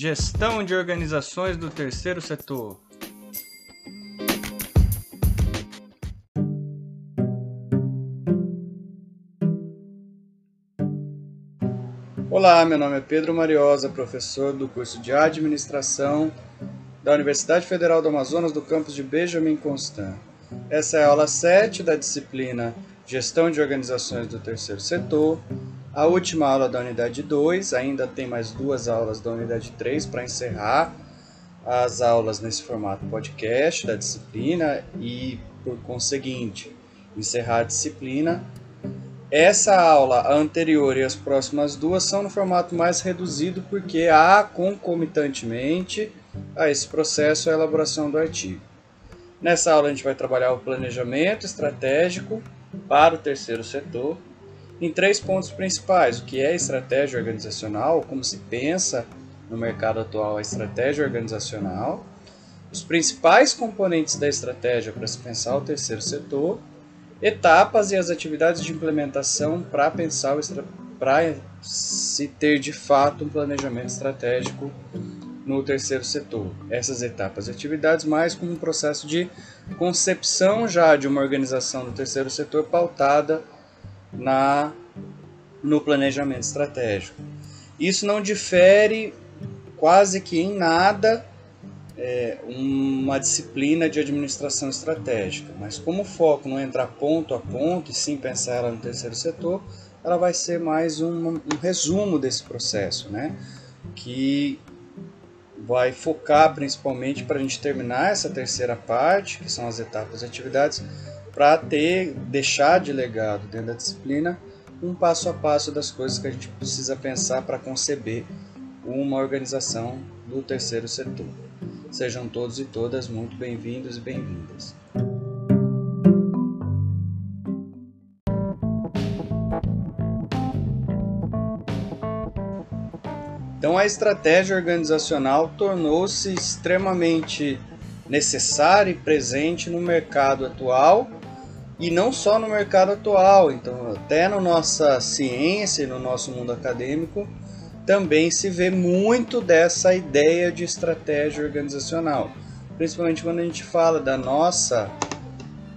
Gestão de organizações do terceiro setor. Olá, meu nome é Pedro Mariosa, professor do curso de Administração da Universidade Federal do Amazonas do campus de Benjamin Constant. Essa é a aula 7 da disciplina Gestão de Organizações do Terceiro Setor. A última aula da unidade 2, ainda tem mais duas aulas da unidade 3 para encerrar as aulas nesse formato podcast da disciplina e, por conseguinte, encerrar a disciplina essa aula, a anterior e as próximas duas são no formato mais reduzido porque há concomitantemente a esse processo a elaboração do artigo. Nessa aula a gente vai trabalhar o planejamento estratégico para o terceiro setor em três pontos principais: o que é estratégia organizacional, como se pensa no mercado atual a estratégia organizacional, os principais componentes da estratégia para se pensar o terceiro setor etapas e as atividades de implementação para pensar para se ter de fato um planejamento estratégico no terceiro setor. Essas etapas e atividades mais como um processo de concepção já de uma organização do terceiro setor pautada na no planejamento estratégico. Isso não difere quase que em nada é, uma disciplina de administração estratégica, mas como o foco não entrar ponto a ponto e sim pensar ela no terceiro setor, ela vai ser mais um, um resumo desse processo, né? que vai focar principalmente para a gente terminar essa terceira parte, que são as etapas e atividades, para ter deixar de legado dentro da disciplina um passo a passo das coisas que a gente precisa pensar para conceber uma organização do terceiro setor. Sejam todos e todas muito bem-vindos e bem-vindas. Então, a estratégia organizacional tornou-se extremamente necessária e presente no mercado atual e não só no mercado atual, então até na nossa ciência e no nosso mundo acadêmico também se vê muito dessa ideia de estratégia organizacional, principalmente quando a gente fala da nossa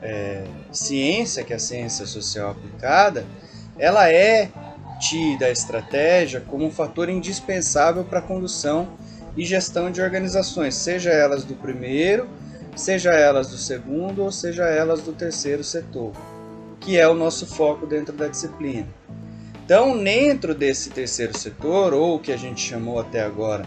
é, ciência, que é a ciência social aplicada, ela é tida a estratégia como um fator indispensável para a condução e gestão de organizações, seja elas do primeiro, seja elas do segundo ou seja elas do terceiro setor, que é o nosso foco dentro da disciplina. Então, dentro desse terceiro setor, ou o que a gente chamou até agora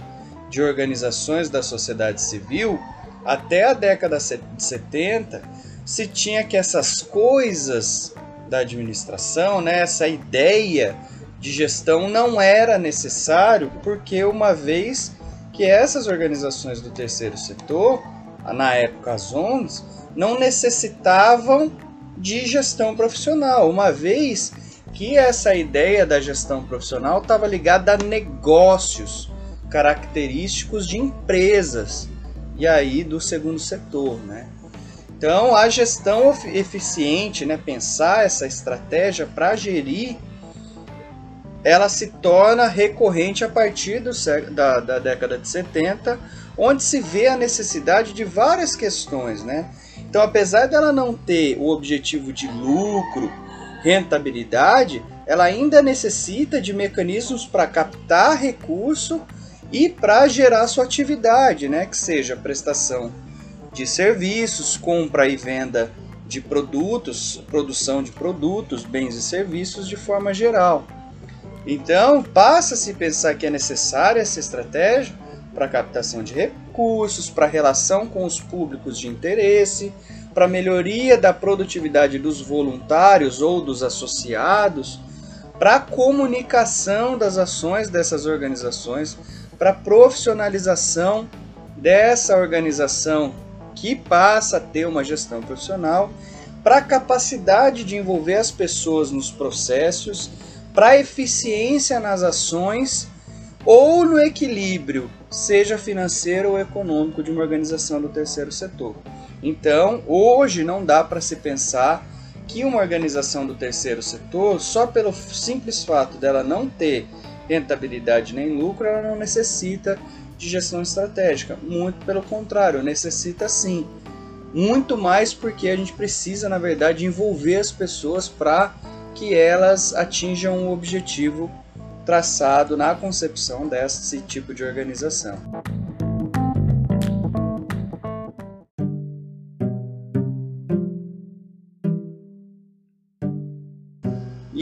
de organizações da sociedade civil, até a década de 70 se tinha que essas coisas da administração, né, essa ideia de gestão não era necessário, porque uma vez que essas organizações do terceiro setor, na época as ONGs, não necessitavam de gestão profissional, uma vez que essa ideia da gestão profissional estava ligada a negócios característicos de empresas e aí do segundo setor, né? Então, a gestão eficiente, né, pensar essa estratégia para gerir, ela se torna recorrente a partir do, da, da década de 70, onde se vê a necessidade de várias questões, né? Então, apesar dela não ter o objetivo de lucro rentabilidade, ela ainda necessita de mecanismos para captar recurso e para gerar sua atividade, né? que seja prestação de serviços, compra e venda de produtos, produção de produtos, bens e serviços de forma geral. Então, passa-se pensar que é necessária essa estratégia para captação de recursos, para relação com os públicos de interesse, para melhoria da produtividade dos voluntários ou dos associados, para comunicação das ações dessas organizações, para profissionalização dessa organização que passa a ter uma gestão profissional, para a capacidade de envolver as pessoas nos processos, para eficiência nas ações ou no equilíbrio, seja financeiro ou econômico, de uma organização do terceiro setor. Então, hoje não dá para se pensar que uma organização do terceiro setor, só pelo simples fato dela não ter rentabilidade nem lucro, ela não necessita de gestão estratégica. Muito pelo contrário, necessita sim. Muito mais porque a gente precisa, na verdade, envolver as pessoas para que elas atinjam o objetivo traçado na concepção desse tipo de organização.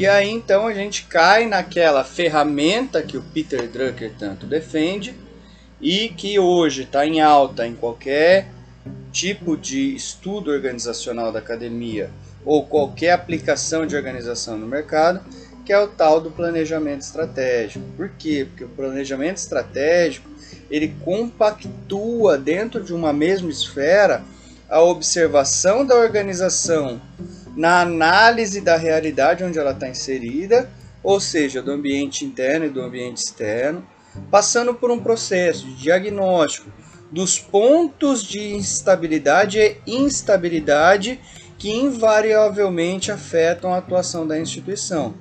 E aí então a gente cai naquela ferramenta que o Peter Drucker tanto defende e que hoje está em alta em qualquer tipo de estudo organizacional da academia ou qualquer aplicação de organização no mercado, que é o tal do planejamento estratégico. Por quê? Porque o planejamento estratégico ele compactua dentro de uma mesma esfera a observação da organização na análise da realidade onde ela está inserida, ou seja, do ambiente interno e do ambiente externo, passando por um processo de diagnóstico dos pontos de instabilidade e instabilidade que invariavelmente afetam a atuação da instituição.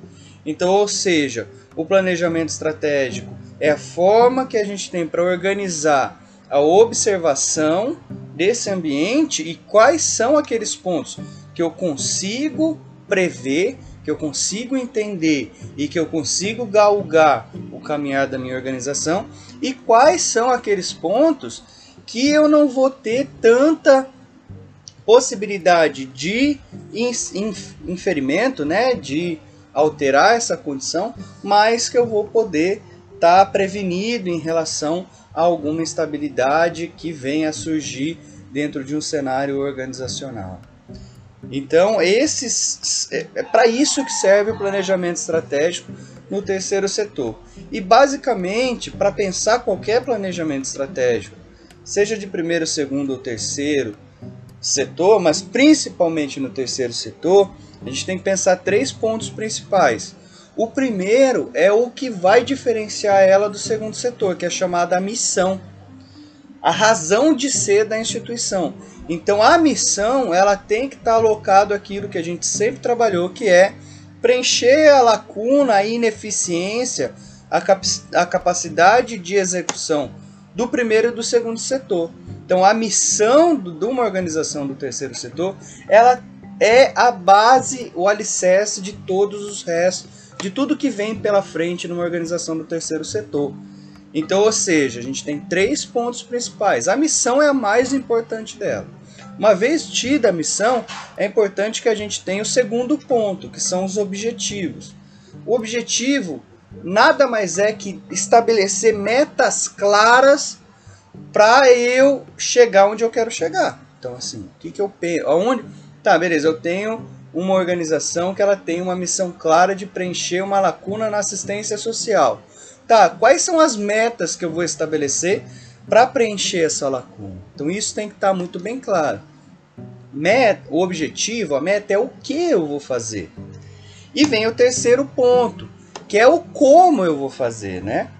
Então, ou seja, o planejamento estratégico é a forma que a gente tem para organizar a observação desse ambiente e quais são aqueles pontos que eu consigo prever, que eu consigo entender e que eu consigo galgar o caminhar da minha organização e quais são aqueles pontos que eu não vou ter tanta possibilidade de inferimento, né, de alterar essa condição, mas que eu vou poder estar tá prevenido em relação a alguma instabilidade que venha a surgir dentro de um cenário organizacional. Então, esses é, é para isso que serve o planejamento estratégico no terceiro setor. E basicamente, para pensar qualquer planejamento estratégico, seja de primeiro, segundo ou terceiro setor, mas principalmente no terceiro setor, a gente tem que pensar três pontos principais. O primeiro é o que vai diferenciar ela do segundo setor, que é chamada missão. A razão de ser da instituição. Então a missão ela tem que estar alocado aquilo que a gente sempre trabalhou, que é preencher a lacuna, a ineficiência, a, cap a capacidade de execução do primeiro e do segundo setor. Então a missão de uma organização do terceiro setor, ela é a base, o alicerce de todos os restos, de tudo que vem pela frente numa organização do terceiro setor. Então, ou seja, a gente tem três pontos principais. A missão é a mais importante dela. Uma vez tida a missão, é importante que a gente tenha o segundo ponto, que são os objetivos. O objetivo nada mais é que estabelecer metas claras para eu chegar onde eu quero chegar. Então, assim, o que, que eu penso? Aonde? Tá, beleza, eu tenho uma organização que ela tem uma missão clara de preencher uma lacuna na assistência social. Tá, quais são as metas que eu vou estabelecer para preencher essa lacuna? Então isso tem que estar tá muito bem claro. Meta, o objetivo, a meta é o que eu vou fazer. E vem o terceiro ponto, que é o como eu vou fazer, né?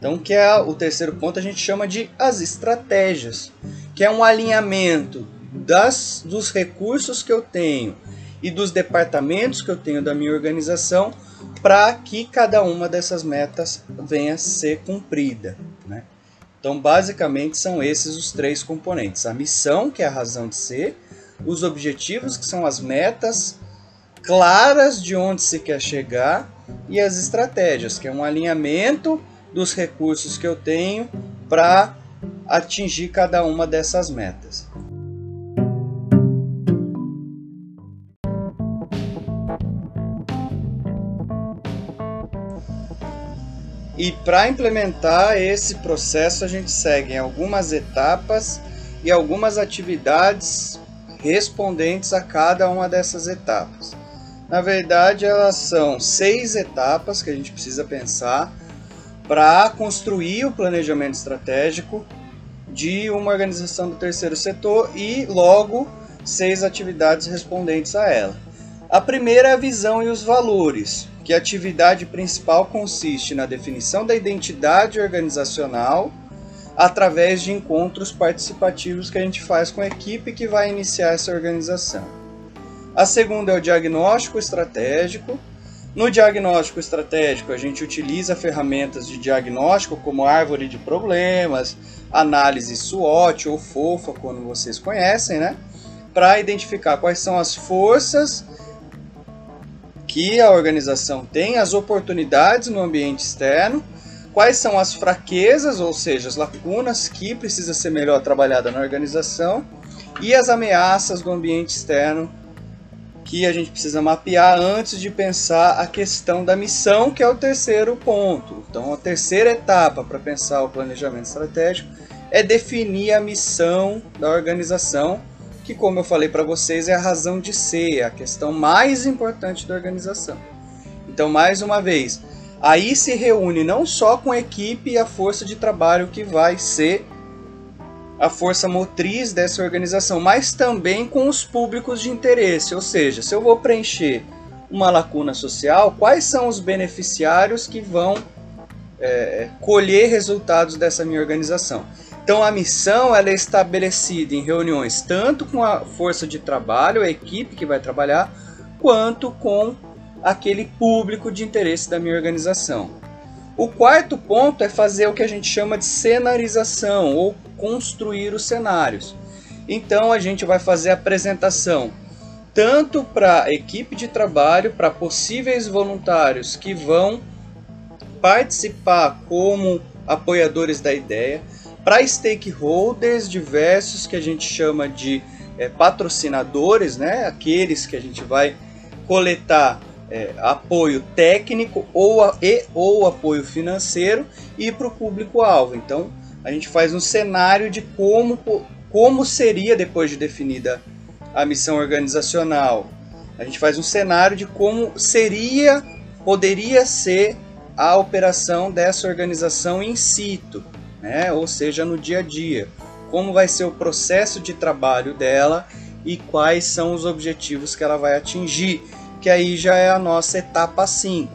Então, que é o terceiro ponto, a gente chama de as estratégias, que é um alinhamento das, dos recursos que eu tenho e dos departamentos que eu tenho da minha organização para que cada uma dessas metas venha a ser cumprida. Né? Então, basicamente, são esses os três componentes: a missão, que é a razão de ser, os objetivos, que são as metas claras de onde se quer chegar, e as estratégias, que é um alinhamento dos recursos que eu tenho para atingir cada uma dessas metas. E para implementar esse processo, a gente segue algumas etapas e algumas atividades respondentes a cada uma dessas etapas. Na verdade, elas são seis etapas que a gente precisa pensar para construir o planejamento estratégico de uma organização do terceiro setor e, logo, seis atividades respondentes a ela. A primeira é a visão e os valores, que a atividade principal consiste na definição da identidade organizacional através de encontros participativos que a gente faz com a equipe que vai iniciar essa organização. A segunda é o diagnóstico estratégico, No diagnóstico estratégico, a gente utiliza ferramentas de diagnóstico como árvore de problemas, análise SWOT ou FOFA, quando vocês conhecem, né? Para identificar quais são as forças que a organização tem, as oportunidades no ambiente externo, quais são as fraquezas, ou seja, as lacunas que precisa ser melhor trabalhada na organização e as ameaças do ambiente externo que a gente precisa mapear antes de pensar a questão da missão, que é o terceiro ponto. Então, a terceira etapa para pensar o planejamento estratégico é definir a missão da organização, que, como eu falei para vocês, é a razão de ser, é a questão mais importante da organização. Então, mais uma vez, aí se reúne não só com a equipe e a força de trabalho que vai ser a força motriz dessa organização, mas também com os públicos de interesse. Ou seja, se eu vou preencher uma lacuna social, quais são os beneficiários que vão é, colher resultados dessa minha organização? Então a missão ela é estabelecida em reuniões tanto com a força de trabalho, a equipe que vai trabalhar, quanto com aquele público de interesse da minha organização. O quarto ponto é fazer o que a gente chama de cenarização ou construir os cenários. Então a gente vai fazer a apresentação tanto para a equipe de trabalho, para possíveis voluntários que vão participar como apoiadores da ideia, para stakeholders diversos que a gente chama de é, patrocinadores, né? aqueles que a gente vai coletar é, apoio técnico ou, a, e, ou apoio financeiro e para o público-alvo. Então, a gente faz um cenário de como, como seria depois de definida a missão organizacional. A gente faz um cenário de como seria, poderia ser a operação dessa organização in situ, né? ou seja, no dia a dia. Como vai ser o processo de trabalho dela e quais são os objetivos que ela vai atingir, que aí já é a nossa etapa 5.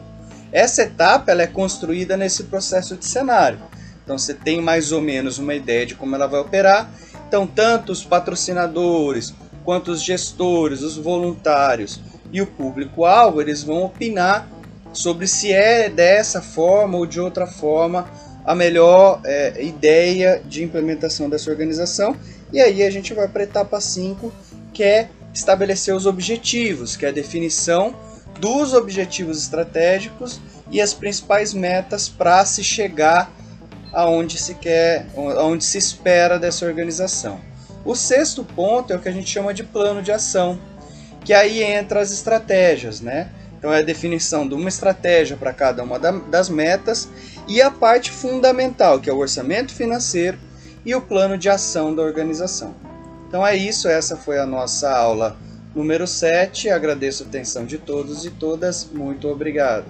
Essa etapa ela é construída nesse processo de cenário. Então você tem mais ou menos uma ideia de como ela vai operar. Então, tanto os patrocinadores, quanto os gestores, os voluntários e o público-alvo, eles vão opinar sobre se é dessa forma ou de outra forma a melhor é, ideia de implementação dessa organização. E aí a gente vai para a etapa 5, que é estabelecer os objetivos, que é a definição dos objetivos estratégicos e as principais metas para se chegar aonde se quer, aonde se espera dessa organização. O sexto ponto é o que a gente chama de plano de ação, que aí entra as estratégias, né? Então é a definição de uma estratégia para cada uma das metas e a parte fundamental, que é o orçamento financeiro e o plano de ação da organização. Então é isso, essa foi a nossa aula número 7. Agradeço a atenção de todos e todas. Muito obrigado.